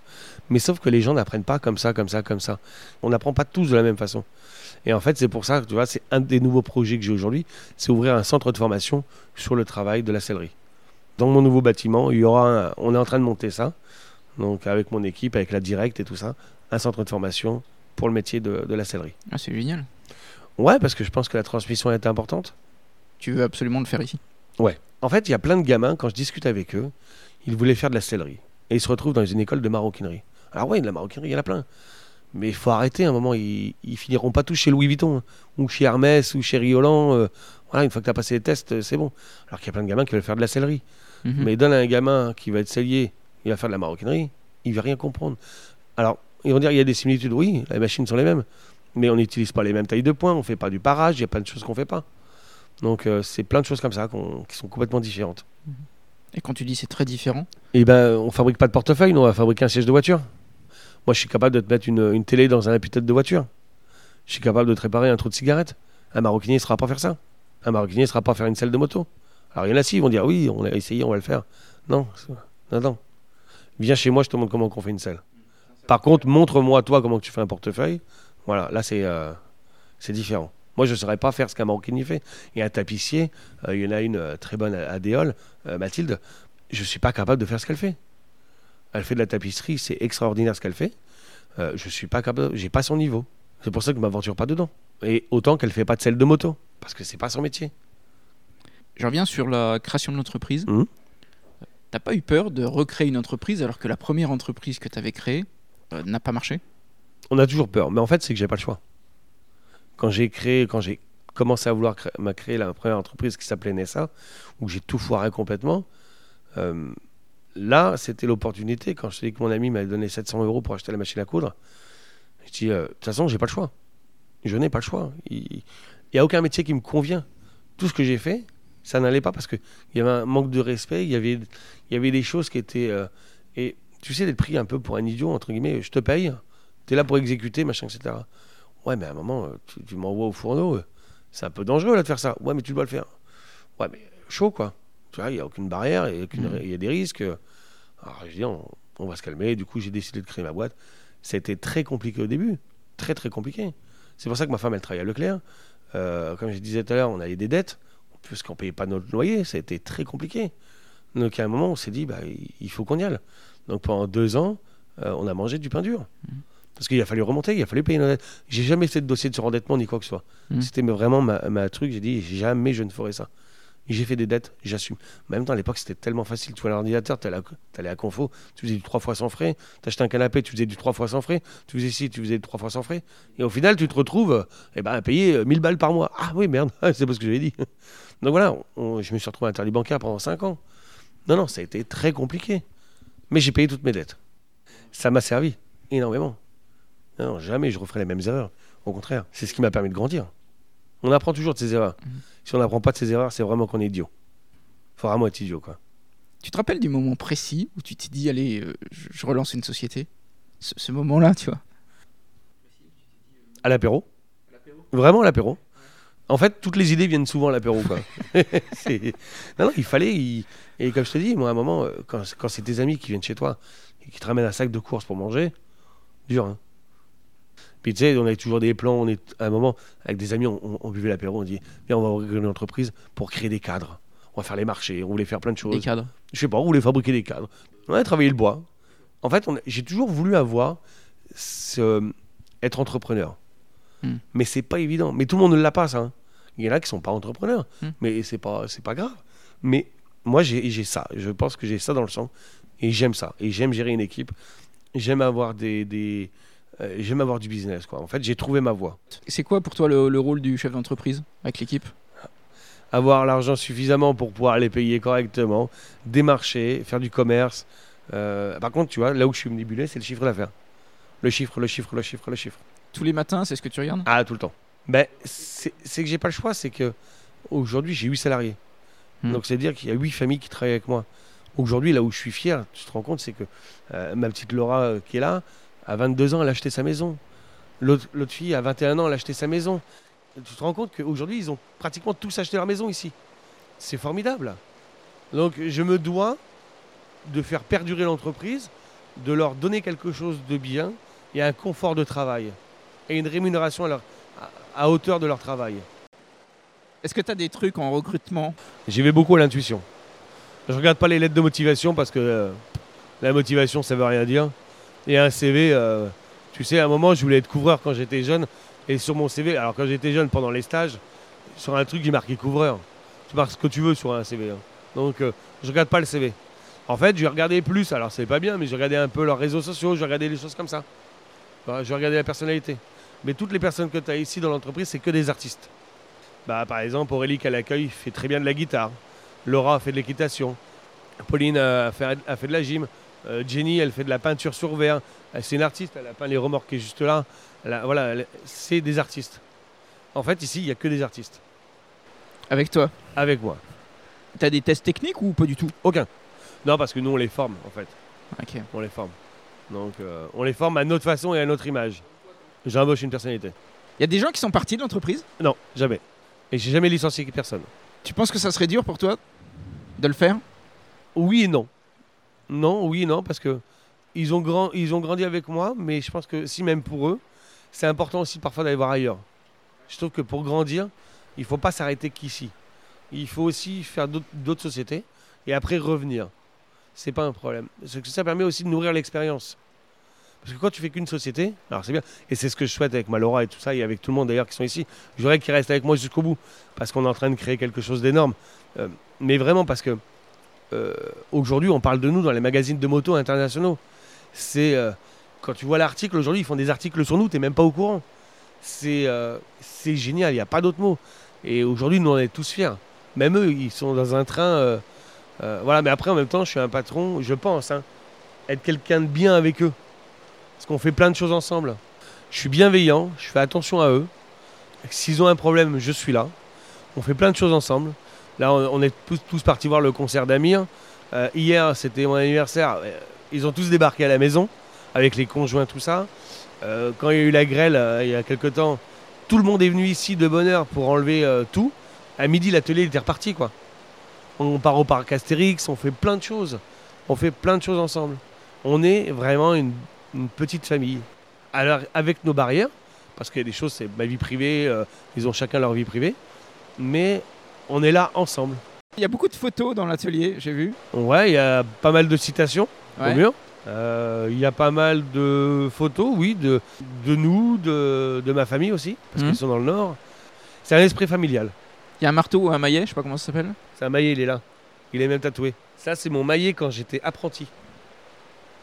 Mais sauf que les gens n'apprennent pas comme ça, comme ça, comme ça. On n'apprend pas tous de la même façon. Et en fait, c'est pour ça que tu vois, c'est un des nouveaux projets que j'ai aujourd'hui, c'est ouvrir un centre de formation sur le travail de la sellerie. Dans mon nouveau bâtiment, il y aura un- on est en train de monter ça, donc avec mon équipe, avec la directe et tout ça, un centre de formation pour le métier de, de la sellerie. Ah, c'est génial. Ouais, parce que je pense que la transmission est importante. Tu veux absolument le faire ici? Ouais. En fait, il y a plein de gamins, quand je discute avec eux, ils voulaient faire de la sellerie. Et ils se retrouvent dans une école de maroquinerie. Alors ouais, de la maroquinerie, il y en a plein. Mais il faut arrêter à un moment, ils, ils finiront pas tous chez Louis Vuitton, hein, ou chez Hermès, ou chez Riolan. euh, voilà, une fois que tu as passé les tests, euh, c'est bon. Alors qu'il y a plein de gamins qui veulent faire de la sellerie. Mhm. Mais donne à un gamin qui va être sellier, il va faire de la maroquinerie, il va rien comprendre. Alors, ils vont dire, il y a des similitudes, oui, les machines sont les mêmes. Mais on n'utilise pas les mêmes tailles de points, on fait pas du parage, il y a plein de choses qu'on fait pas. Donc euh, c'est plein de choses comme ça qui sont complètement différentes. Et quand tu dis c'est très différent, Et ben on fabrique pas de portefeuille, nous on va fabriquer un siège de voiture. Moi je suis capable de te mettre une, une télé dans un appui-tête de voiture. Je suis capable de te réparer un trou de cigarette. Un maroquinier ne sera pas faire ça. Un maroquinier ne sera pas faire une selle de moto. Alors il y en a si, ils vont dire oui, on a essayé, on va le faire. Non, non, non. Viens chez moi, je te montre comment on fait une selle. Par contre, montre-moi toi comment tu fais un portefeuille. Voilà, là c'est euh, différent. Moi, je ne saurais pas faire ce qu'un maroquinier fait. Et un tapissier, euh, il y en a une euh, très bonne à, à euh, Mathilde, je ne suis pas capable de faire ce qu'elle fait. Elle fait de la tapisserie, c'est extraordinaire ce qu'elle fait. Euh, je suis pas capable, j'ai pas son niveau. C'est pour ça que je m'aventure pas dedans. Et autant qu'elle fait pas de selle de moto, parce que c'est pas son métier. je reviens sur la création de l'entreprise. Mhm. T'as pas eu peur de recréer une entreprise alors que la première entreprise que tu avais créée euh, n'a pas marché? On a toujours peur, mais en fait, c'est que j'ai pas le choix. Quand j'ai créé, quand j'ai commencé à vouloir créer, créé la première entreprise qui s'appelait Nessa, où j'ai tout foiré complètement, euh, là, c'était l'opportunité. Quand je dis que mon ami m'avait donné 700 euros pour acheter la machine à coudre, je dis, euh, de toute façon, j'ai pas le choix. Je n'ai pas le choix. Il n'y a aucun métier qui me convient. Tout ce que j'ai fait, ça n'allait pas parce qu'il y avait un manque de respect, il y avait, il y avait des choses qui étaient... euh, et tu sais, d'être pris un peu pour un idiot, entre guillemets, je te paye, tu es là pour exécuter, machin, etc. Ouais, mais à un moment, euh, tu, tu m'envoies au fourneau, c'est un peu dangereux là de faire ça. Ouais, mais tu dois le faire. Ouais, mais chaud quoi. Tu vois, il n'y a aucune barrière, il y, a aucune- Mhm. il y a des risques. Alors je dis, on, on va se calmer. Du coup, j'ai décidé de créer ma boîte. Ça a été très compliqué au début. Très, très compliqué. C'est pour ça que ma femme, elle travaille à Leclerc. Euh, comme je disais tout à l'heure, on avait des dettes, puisqu'on ne payait pas notre loyer. Ça a été très compliqué. Donc à un moment, on s'est dit, bah, il- faut qu'on y aille. Donc pendant deux ans, euh, on a mangé du pain dur. Parce qu'il a fallu remonter, il a fallu payer nos dettes. J'ai jamais fait de dossier de surendettement ni quoi que ce soit. Mhm. C'était vraiment ma, ma truc. J'ai dit, jamais je ne ferai ça. J'ai fait des dettes, j'assume. En même temps, à l'époque, c'était tellement facile. Tu vois l'ordinateur, tu allais à Confo, tu faisais du 3 fois sans frais. Tu achetais un canapé, tu faisais du 3 fois sans frais. Tu faisais ci, tu faisais du 3 fois sans frais. Et au final, tu te retrouves euh, eh ben, à payer euh, 1000 balles par mois. Ah oui, merde, c'est pas ce que j'avais dit. Donc voilà, je me suis retrouvé interdit bancaire pendant 5 ans. Non, non, ça a été très compliqué. Mais j'ai payé toutes mes dettes. Ça m'a servi énormément. Non, jamais je referai les mêmes erreurs. Au contraire, c'est ce qui m'a permis de grandir. On apprend toujours de ses erreurs. Si on n'apprend pas de ses erreurs, c'est vraiment qu'on est idiot. Faut vraiment être idiot, quoi. Tu te rappelles du moment précis où tu t'es dit, allez, euh, je, relance une société? Ce, ce moment-là, tu vois À l'apéro. Vraiment à l'apéro. En fait, toutes les idées viennent souvent à l'apéro, quoi. Non, non, il fallait. il- Et comme je te dis, moi, à un moment, euh, quand, quand c'est tes amis qui viennent chez toi et qui te ramènent un sac de courses pour manger, dur, hein. Puis tu sais, on avait toujours des plans. On est, à un moment, avec des amis, on, on- on buvait l'apéro, on dit Viens, on va ouvrir une entreprise pour créer des cadres. On va faire les marchés, on voulait faire plein de choses. Les cadres. je sais pas, on voulait fabriquer des cadres. On a travaillé le bois. En fait, j'ai toujours voulu avoir ce- être entrepreneur. Hmm. Mais c'est pas évident. Mais tout le monde ne l'a pas, ça. hein. Il y en a qui sont pas entrepreneurs. Hmm. Mais c'est pas, c'est pas grave. Mais moi, j'ai j'ai ça. Je pense que j'ai ça dans le sang. Et j'aime ça. Et j'aime gérer une équipe. J'aime avoir des. des euh, j'aime avoir du business, quoi. En fait, j'ai trouvé ma voie. C'est quoi pour toi le, le rôle du chef d'entreprise avec l'équipe? Avoir l'argent suffisamment pour pouvoir les payer correctement, démarcher, faire du commerce. Euh, par contre, tu vois, là où je suis nébulé, c'est le chiffre d'affaires. Le chiffre, le chiffre, le chiffre, le chiffre. Tous les matins, c'est ce que tu regardes? Ah, tout le temps. Ben, c'est que j'ai pas le choix, c'est que aujourd'hui j'ai 8 salariés. Hmm. Donc c'est à dire qu'il y a 8 familles qui travaillent avec moi. Aujourd'hui, là où je suis fier, tu te rends compte, c'est que euh, ma petite Laura euh, qui est là, à 22 ans, elle a acheté sa maison. L'autre fille, à 21 ans, elle a acheté sa maison. Tu te rends compte qu'aujourd'hui, ils ont pratiquement tous acheté leur maison ici. C'est formidable. Donc je me dois de faire perdurer l'entreprise, de leur donner quelque chose de bien et un confort de travail et une rémunération à, leur- à- à hauteur de leur travail. Est-ce que tu as des trucs en recrutement? J'y vais beaucoup à l'intuition. Je regarde pas les lettres de motivation parce que euh, la motivation ça veut rien dire. Et un CV, euh, tu sais, à un moment je voulais être couvreur quand j'étais jeune. Et sur mon CV, alors quand j'étais jeune pendant les stages, sur un truc il marquait couvreur. Tu marques ce que tu veux sur un CV. hein. Donc euh, je regarde pas le CV. En fait, je vais regarder plus, alors c'est pas bien, mais je regardais un peu leurs réseaux sociaux, je regardais des choses comme ça. Voilà, Je regardais la personnalité. Mais toutes les personnes que tu as ici dans l'entreprise, c'est que des artistes. Bah, par exemple, Aurélie à l'accueil fait très bien de la guitare. Laura fait de l'équitation. Pauline a fait de la gym. Euh, Jenny, elle fait de la peinture sur verre. C'est une artiste, elle a peint les remorques juste là. A- voilà, elle- c'est des artistes. En fait, ici, il n'y a que des artistes. Avec toi avec moi. T'as des tests techniques ou pas du tout? Aucun. Non, parce que nous, on les forme, en fait. Ok. On les forme. Donc, euh, on les forme à notre façon et à notre image. J'embauche une personnalité. Il y a des gens qui sont partis de l'entreprise? Non, jamais. Et j'ai jamais licencié personne. Tu penses que ça serait dur pour toi de le faire? Oui et non. Non, oui non, parce que ils ont, grand, ils ont grandi avec moi, mais je pense que si même pour eux, c'est important aussi parfois d'aller voir ailleurs. Je trouve que pour grandir, il ne faut pas s'arrêter qu'ici. Il faut aussi faire d'autres- sociétés et après revenir. C'est pas un problème. Parce que ça permet aussi de nourrir l'expérience. Parce que quand tu fais qu'une société, alors c'est bien, et c'est ce que je souhaite avec Malora et tout ça, et avec tout le monde d'ailleurs qui sont ici, je qu'ils restent avec moi jusqu'au bout, parce qu'on est en train de créer quelque chose d'énorme. Euh, mais vraiment parce que euh, aujourd'hui, on parle de nous dans les magazines de moto internationaux. C'est euh, quand tu vois l'article aujourd'hui, ils font des articles sur nous, t'es même pas au courant. C'est euh, génial, il n'y a pas d'autre mot. Et aujourd'hui, nous on est tous fiers. Même eux, ils sont dans un train. voilà, mais après, en même temps, je suis un patron, je pense, hein, être quelqu'un de bien avec eux. Parce qu'on fait plein de choses ensemble. Je suis bienveillant, je fais attention à eux. S'ils ont un problème, je suis là. On fait plein de choses ensemble. Là, on, est tous, partis voir le concert d'Amir. Euh, hier, c'était mon anniversaire. Euh, Ils ont tous débarqué à la maison, avec les conjoints, tout ça. Euh, quand il y a eu la grêle, il y a quelque temps, tout le monde est venu ici de bonne heure pour enlever tout. À midi, l'atelier était reparti, quoi. On part au parc Astérix, on fait plein de choses. On fait plein de choses ensemble. On est vraiment une, une petite famille. Alors, avec nos barrières, parce qu'il y a des choses, c'est ma vie privée, ils ont chacun leur vie privée. Mais on est là ensemble. Il y a beaucoup de photos dans l'atelier, j'ai vu. Ouais, il y a pas mal de citations Ouais. au mur. Euh, Il y a pas mal de photos, oui, de, de nous, de, de ma famille aussi, parce Mhm. qu'ils sont dans le nord. C'est un esprit familial. Il y a un marteau ou un maillet, je sais pas comment ça s'appelle. C'est un maillet, il est là. Il est même tatoué. Ça, c'est mon maillet quand j'étais apprenti,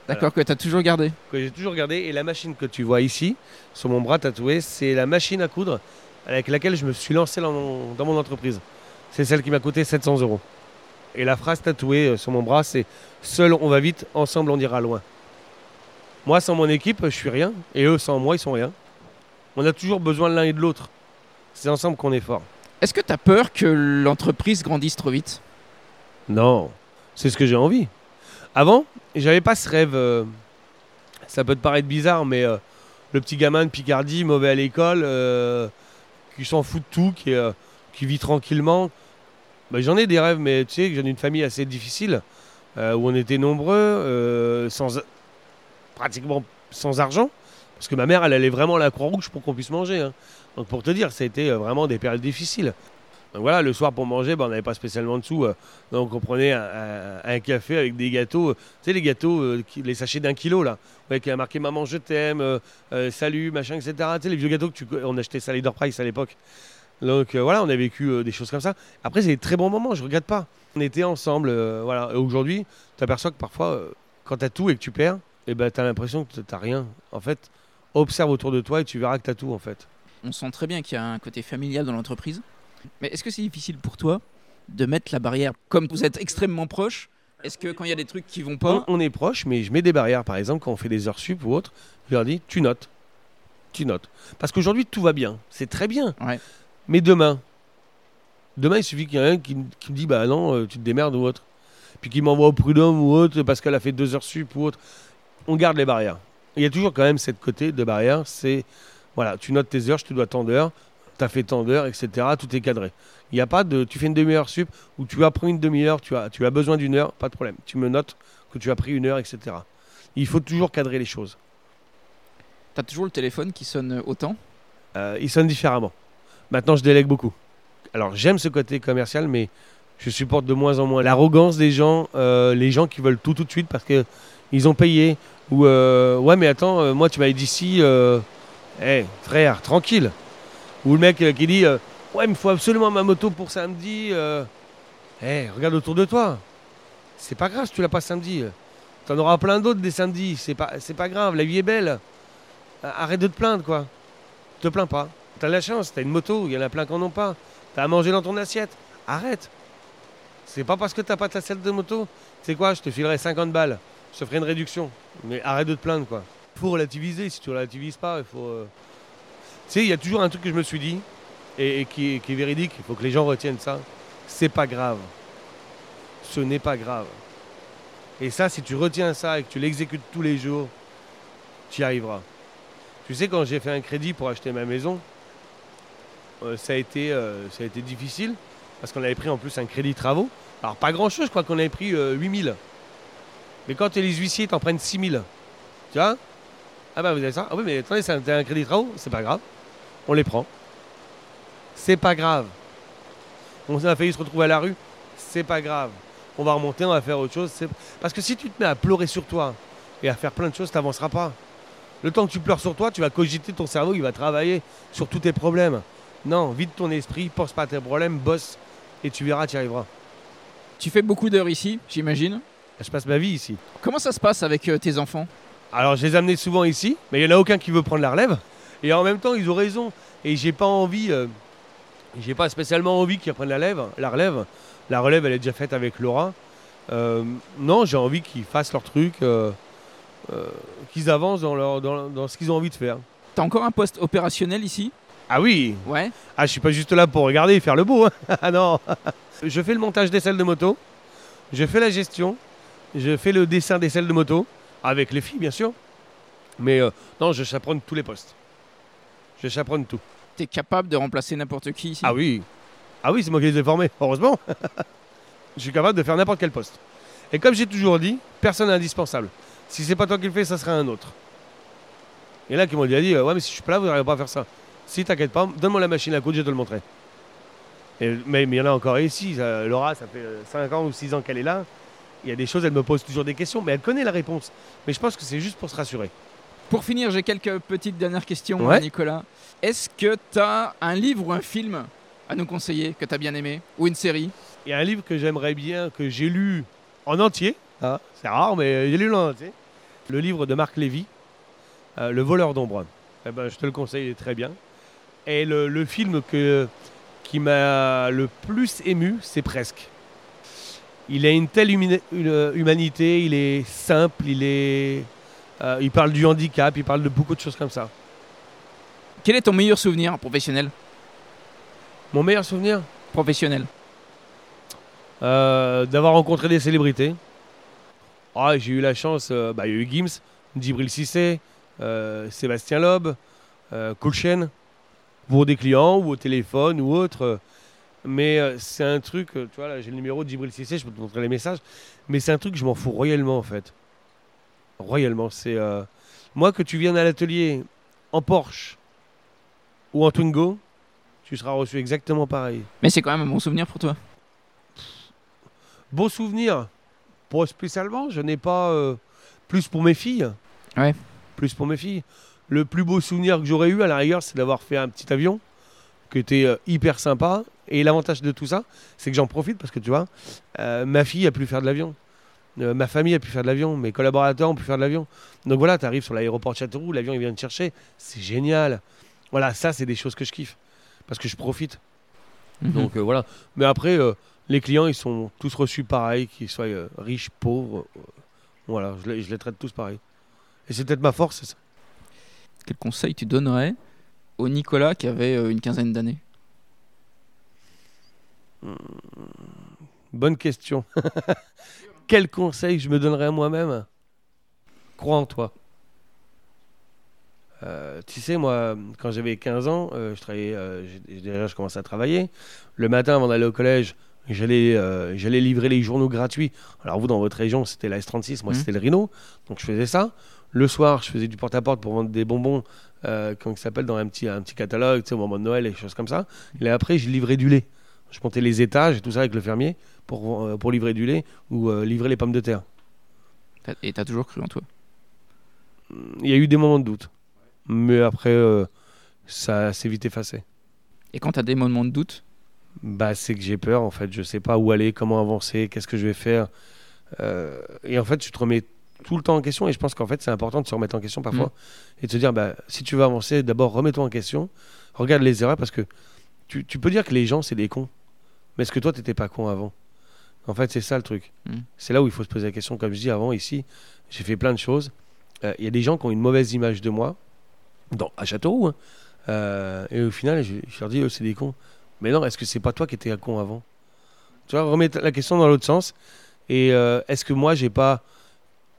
D'accord, que t'as toujours gardé. que j'ai toujours gardé. Et la machine que tu vois ici, sur mon bras tatoué, c'est la machine à coudre avec laquelle je me suis lancé dans mon, dans mon entreprise. C'est celle qui m'a coûté 700 euros. Et la phrase tatouée euh, sur mon bras, c'est Seul on va vite, ensemble on ira loin. Moi, sans mon équipe, je suis rien. Et eux, sans moi, ils sont rien. On a toujours besoin de l'un et de l'autre. C'est ensemble qu'on est fort. Est-ce que t'as peur que l'entreprise grandisse trop vite? Non, c'est ce que j'ai envie. Avant, j'avais pas ce rêve. euh, ça peut te paraître bizarre, mais euh, le petit gamin de Picardie, mauvais à l'école, euh, qui s'en fout de tout, qui, euh, qui vit tranquillement. Bah, j'en ai des rêves, mais tu sais, que j'ai une famille assez difficile, euh, où on était nombreux, euh, pratiquement sans argent. Parce que ma mère, elle allait vraiment à la Croix-Rouge pour qu'on puisse manger. hein. Donc pour te dire, ça a été euh, vraiment des périodes difficiles. Donc voilà, le soir pour manger, bah, on n'avait pas spécialement de sous. donc on prenait un, café avec des gâteaux, tu sais les gâteaux, les sachets d'un kilo là, ouais, qui a marqué maman je t'aime, salut, machin, etc. Tu sais les vieux gâteaux que tu, on achetait ça à Leader Price à l'époque. Donc euh, voilà, on a vécu euh, des choses comme ça. Après c'est des très bons moments, je regrette pas. On était ensemble, euh, voilà. Et aujourd'hui, tu aperçois que parfois, quand tu as tout et que tu perds, eh ben, tu as l'impression que tu n'as rien. En fait, observe autour de toi et tu verras que tu as tout en fait. On sent très bien qu'il y a un côté familial dans l'entreprise. Mais est-ce que c'est difficile pour toi de mettre la barrière Comme vous êtes extrêmement proche, est-ce que quand il y a des trucs qui vont On, pas, on est proche, mais je mets des barrières. Par exemple, quand on fait des heures sup ou autre, je leur dis tu notes. Tu notes. Parce qu'aujourd'hui, tout va bien. C'est très bien. Ouais. Mais demain, demain, il suffit qu'il y ait un qui, me- qui me dit bah non, euh, tu te démerdes ou autre. Puis qui m'envoie au prud'homme ou autre parce qu'elle a fait deux heures sup ou autre. On garde les barrières. Il y a toujours quand même cette côté de barrière. C'est voilà, tu notes tes heures, je te dois tant d'heures. Tu as fait tant d'heures, etc. Tout est cadré. Il n'y a pas de tu fais une demi-heure sup ou tu as pris une demi-heure, tu as, tu as besoin d'une heure, pas de problème. Tu me notes que tu as pris une heure, etc. Il faut toujours cadrer les choses. t'as toujours le téléphone qui sonne autant? Euh, il sonne différemment. Maintenant, je délègue beaucoup. Alors, j'aime ce côté commercial, mais je supporte de moins en moins l'arrogance des gens, euh, les gens qui veulent tout tout de suite parce que ils ont payé. Ou euh, ouais, mais attends, euh, moi, tu m'avais dit si, euh, frère, tranquille. Ou le mec qui dit, ouais, il faut absolument ma moto pour samedi. Hey, regarde autour de toi. C'est pas grave si tu l'as pas samedi. T'en auras plein d'autres des samedis. C'est pas, c'est pas grave. La vie est belle. Arrête de te plaindre, quoi. Te plains pas. T'as la chance, t'as une moto, il y en a plein qui en ont pas. T'as à manger dans ton assiette. Arrête. C'est pas parce que t'as pas ta selle de moto. C'est quoi, je te filerai 50 balles. Je te ferai une réduction. Mais arrête de te plaindre, quoi. Faut relativiser. Si tu relativises pas, il faut. euh, Tu sais, il y a toujours un truc que je me suis dit. et, qui, qui est véridique, il faut que les gens retiennent ça, c'est pas grave. Ce n'est pas grave. Et ça, si tu retiens ça et que tu l'exécutes tous les jours, tu y arriveras. Tu sais, quand j'ai fait un crédit pour acheter ma maison, ça, a été, euh, ça a été difficile parce qu'on avait pris en plus un crédit travaux. Alors, pas grand chose, je crois qu'on avait pris euh, 8000. Mais quand les huissiers t'en prennent 6000, tu vois? Ah bah vous avez ça Ah oui, mais attendez, c'est un, un crédit travaux, c'est pas grave. On les prend. C'est pas grave. On a failli se retrouver à la rue, c'est pas grave. On va remonter, on va faire autre chose. Parce que si tu te mets à pleurer sur toi et à faire plein de choses, tu n'avanceras pas. Le temps que tu pleures sur toi, tu vas cogiter ton cerveau, il va travailler sur tous tes problèmes. Non, vide ton esprit, pense pas à tes problèmes, bosse et tu verras, tu y arriveras. Tu fais beaucoup d'heures ici, j'imagine. Je passe ma vie ici. Comment ça se passe avec euh, tes enfants? Alors je les ai amenés souvent ici, mais il n'y en a aucun qui veut prendre la relève. Et en même temps, ils ont raison. Et j'ai pas envie, euh, j'ai pas spécialement envie qu'ils prennent la relève. La relève, la relève, elle est déjà faite avec Laura. Euh, non, j'ai envie qu'ils fassent leur truc, qu'ils avancent dans, leur, dans, dans ce qu'ils ont envie de faire. T'as encore un poste opérationnel ici? Ah oui, Ouais. ah je suis pas juste là pour regarder et faire le beau. hein. Ah non, je fais le montage des selles de moto, je fais la gestion, je fais le dessin des selles de moto avec les filles bien sûr. Mais euh, non, je chaperonne tous les postes. Je chaperonne tout. T'es capable de remplacer n'importe qui ici? Ah oui. Ah oui, c'est moi qui les ai formés, heureusement. je suis capable de faire n'importe quel poste. Et comme j'ai toujours dit, personne n'est indispensable. Si c'est pas toi qui le fais, ça sera un autre. Et là, qui m'ont déjà dit, euh, ouais, mais si je suis pas là, vous n'arrivez pas à faire ça. Si, t'inquiète pas, donne-moi la machine à coudre, je vais te le montrer. Et- mais il y en a encore ici. ça- Laura, ça fait 5 ans ou 6 ans qu'elle est là. Il y a des choses, elle me pose toujours des questions, mais elle connaît la réponse. Mais je pense que c'est juste pour se rassurer. Pour finir, j'ai quelques petites dernières questions, Ouais. Nicolas. Est-ce que t'as un livre ou un film à nous conseiller que t'as bien aimé Ou une série? Il y a un livre que j'aimerais bien, que j'ai lu en entier. Ah, c'est rare, mais j'ai lu en entier. Le livre de Marc Lévy, euh, Le voleur d'ombre. Eh ben, je te le conseille, il est très bien. Et le, le film que, qui m'a le plus ému, c'est Presque. Il a une telle une humanité, il est simple, il est... euh, il parle du handicap, il parle de beaucoup de choses comme ça. Quel est ton meilleur souvenir professionnel? Mon meilleur souvenir? Professionnel. Euh, d'avoir rencontré des célébrités. Ah, j'ai eu la chance, euh, bah, il y a eu Gims, Djibril Cissé, euh, Sébastien Loeb, euh, Kulchen, pour des clients ou au téléphone ou autre. Mais euh, c'est un truc, euh, tu vois, là j'ai le numéro de Djibril Cissé, je peux te montrer les messages, mais c'est un truc que je m'en fous royalement en fait. Royalement, c'est... euh, Moi, que tu viennes à l'atelier en Porsche ou en Twingo, tu seras reçu exactement pareil. Mais c'est quand même un bon souvenir pour toi. Beau souvenir Pas spécialement, je n'ai pas. euh, plus pour mes filles. Ouais. Plus pour mes filles. Le plus beau souvenir que j'aurais eu à la rigueur, c'est d'avoir fait un petit avion qui était euh, hyper sympa. Et l'avantage de tout ça, c'est que j'en profite parce que tu vois, euh, ma fille a pu faire de l'avion. Euh, ma famille a pu faire de l'avion, mes collaborateurs ont pu faire de l'avion. Donc voilà, tu arrives sur l'aéroport de Châteauroux, l'avion il vient te chercher, c'est génial. Voilà, ça c'est des choses que je kiffe parce que je profite. Mhm. Donc euh, voilà. Mais après, les clients, ils sont tous reçus pareil, qu'ils soient riches, pauvres. voilà, je les, je les traite tous pareil. Et c'est peut-être ma force, c'est ça. Quel conseil tu donnerais au Nicolas qui avait euh, une quinzaine d'années? Bonne question. Quel conseil je me donnerais à moi-même? Crois en toi. Euh, tu sais, moi, quand j'avais 15 ans, euh, je travaillais, euh, déjà je commençais à travailler. Le matin, avant d'aller au collège, j'allais j'allais livrer les journaux gratuits. Alors vous, dans votre région, c'était la S36, moi Mhm. c'était le Rhino. Donc je faisais ça. Le soir, je faisais du porte-à-porte pour vendre des bonbons, euh, comment ça s'appelle, dans un petit, un petit catalogue, tu sais, au moment de Noël et des choses comme ça. Et après, je livrais du lait. Je montais les étages et tout ça avec le fermier pour, euh, pour livrer du lait ou euh, livrer les pommes de terre. Et t'as toujours cru en toi? Il y a eu des moments de doute. Mais après, euh, ça s'est vite effacé. Et quand t'as des moments de doute, Bah, c'est que j'ai peur, en fait. Je sais pas où aller, comment avancer, qu'est-ce que je vais faire. Et en fait, tu te remets tout le temps en question. Et je pense qu'en fait, c'est important de se remettre en question parfois. Et de se dire, bah, si tu veux avancer, d'abord, remets-toi en question. Regarde les erreurs parce que tu, tu peux dire que les gens, c'est des cons. Mais est-ce que toi, t'étais pas con avant? En fait, c'est ça le truc. Mm. C'est là où il faut se poser la question. Comme je dis avant, ici, j'ai fait plein de choses. Euh, Il y a des gens qui ont une mauvaise image de moi, dans, à Châteauroux. hein. Euh, et au final, je, je leur dis, eux, c'est des cons. Mais non, est-ce que c'est pas toi qui étais un con avant? Tu vois, remettre la question dans l'autre sens. Et euh, est-ce que moi, j'ai pas.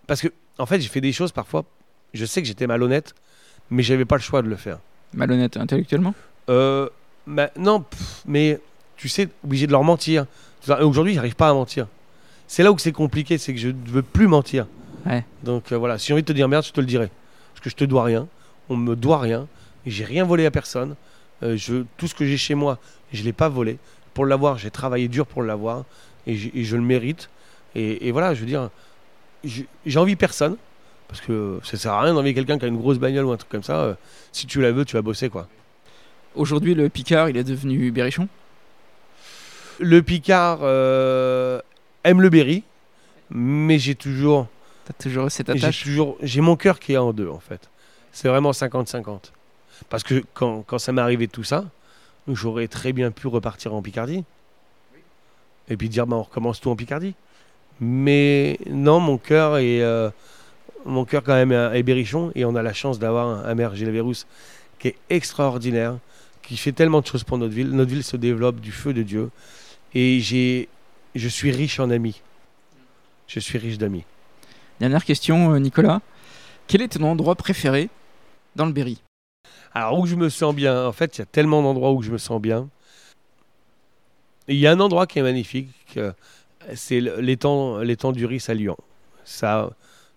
Parce que, en fait, j'ai fait des choses parfois. Je sais que j'étais malhonnête, mais j'avais pas le choix de le faire. Malhonnête intellectuellement? Euh, bah, non, pff, mais tu sais, obligé de leur mentir. Aujourd'hui, j'arrive pas à mentir. C'est là où c'est compliqué, c'est que je ne veux plus mentir. Ouais. Donc euh, voilà, si j'ai envie de te dire merde, je te le dirai. Parce que je te dois rien, on me doit rien, j'ai rien volé à personne. Euh, je, tout ce que j'ai chez moi, je l'ai pas volé. Pour l'avoir, j'ai travaillé dur pour l'avoir, et je le mérite. Et, et voilà, je veux dire, j'ai j'ai envie personne, parce que ça sert à rien d'envier quelqu'un qui a une grosse bagnole ou un truc comme ça. euh, si tu la veux, tu vas bosser quoi. Aujourd'hui, le Picard, il est devenu Berrichon? Le Picard euh, aime le Berry, mais j'ai toujours, T'as toujours cette j'ai attache? toujours, j'ai mon cœur qui est en deux en fait. C'est vraiment 50-50. Parce que quand, quand ça m'est arrivé tout ça, j'aurais très bien pu repartir en Picardie et puis dire bah, on recommence tout en Picardie. Mais non, mon cœur est, euh, mon cœur quand même est Berrichon et on a la chance d'avoir un, un maire Gilles Vérousse qui est extraordinaire, qui fait tellement de choses pour notre ville. Notre ville se développe du feu de Dieu et j'ai, je suis riche en amis. Je suis riche d'amis. Dernière question, euh, Nicolas. Quel est ton endroit préféré dans le Berry? Alors, où je me sens bien, en fait, il y a tellement d'endroits où je me sens bien. Il y a un endroit qui est magnifique, euh, c'est l'étang l'étang du Riz à Lyon. Ça,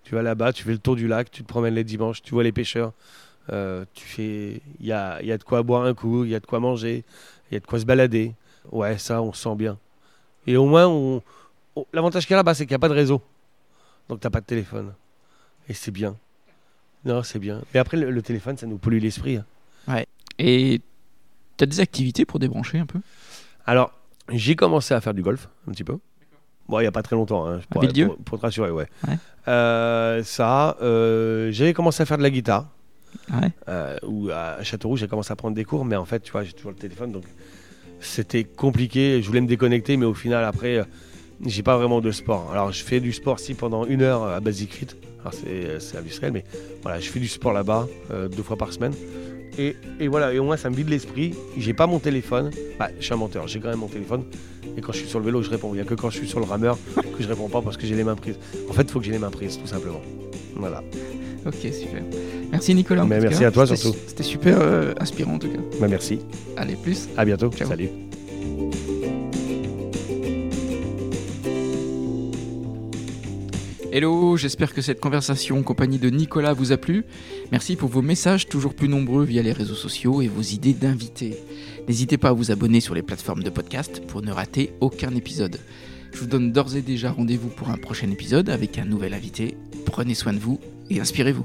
tu vas là-bas, tu fais le tour du lac, tu te promènes les dimanches, tu vois les pêcheurs. euh, tu fais, il y a, y a de quoi boire un coup, il y a de quoi manger, il y a de quoi se balader. Ouais, ça, on se sent bien. Et au moins, on, l'avantage qu'il y a là-bas, c'est qu'il n'y a pas de réseau. Donc, tu n'as pas de téléphone. Et c'est bien. Non, c'est bien. Mais après, le, le téléphone, ça nous pollue l'esprit. hein. Et t'as des activités pour débrancher un peu? Alors, j'ai commencé à faire du golf, un petit peu. Bon, il n'y a pas très longtemps, hein, pour, pour- pour te rassurer, ouais. Ouais. Euh, ça, euh, j'avais commencé à faire de la guitare. Ouais. euh, ou à Châteauroux, j'ai commencé à prendre des cours, mais en fait, tu vois, j'ai toujours le téléphone, donc c'était compliqué. Je voulais me déconnecter, mais au final, après, euh, j'ai pas vraiment de sport. Alors, je fais du sport si pendant une heure à Basic Fit. Alors, c'est industriel, mais voilà, je fais du sport là-bas deux fois par semaine. Et, et voilà, et au moins, ça me vide l'esprit. J'ai pas mon téléphone. Bah, je suis un menteur, j'ai quand même mon téléphone. Et quand je suis sur le vélo, je réponds. Il n'y a que quand je suis sur le rameur que je réponds pas parce que j'ai les mains prises. En fait, il faut que j'ai les mains prises, tout simplement. Voilà. Ok, super. Merci Nicolas. Mais merci cas. à toi, surtout. C'était super euh, inspirant en tout cas. Bah, merci. Allez, plus. À bientôt. Ciao. Salut. Hello, j'espère que cette conversation en compagnie de Nicolas vous a plu. Merci pour vos messages toujours plus nombreux via les réseaux sociaux et vos idées d'invités. N'hésitez pas à vous abonner sur les plateformes de podcast pour ne rater aucun épisode. Je vous donne d'ores et déjà rendez-vous pour un prochain épisode avec un nouvel invité. Prenez soin de vous et inspirez-vous.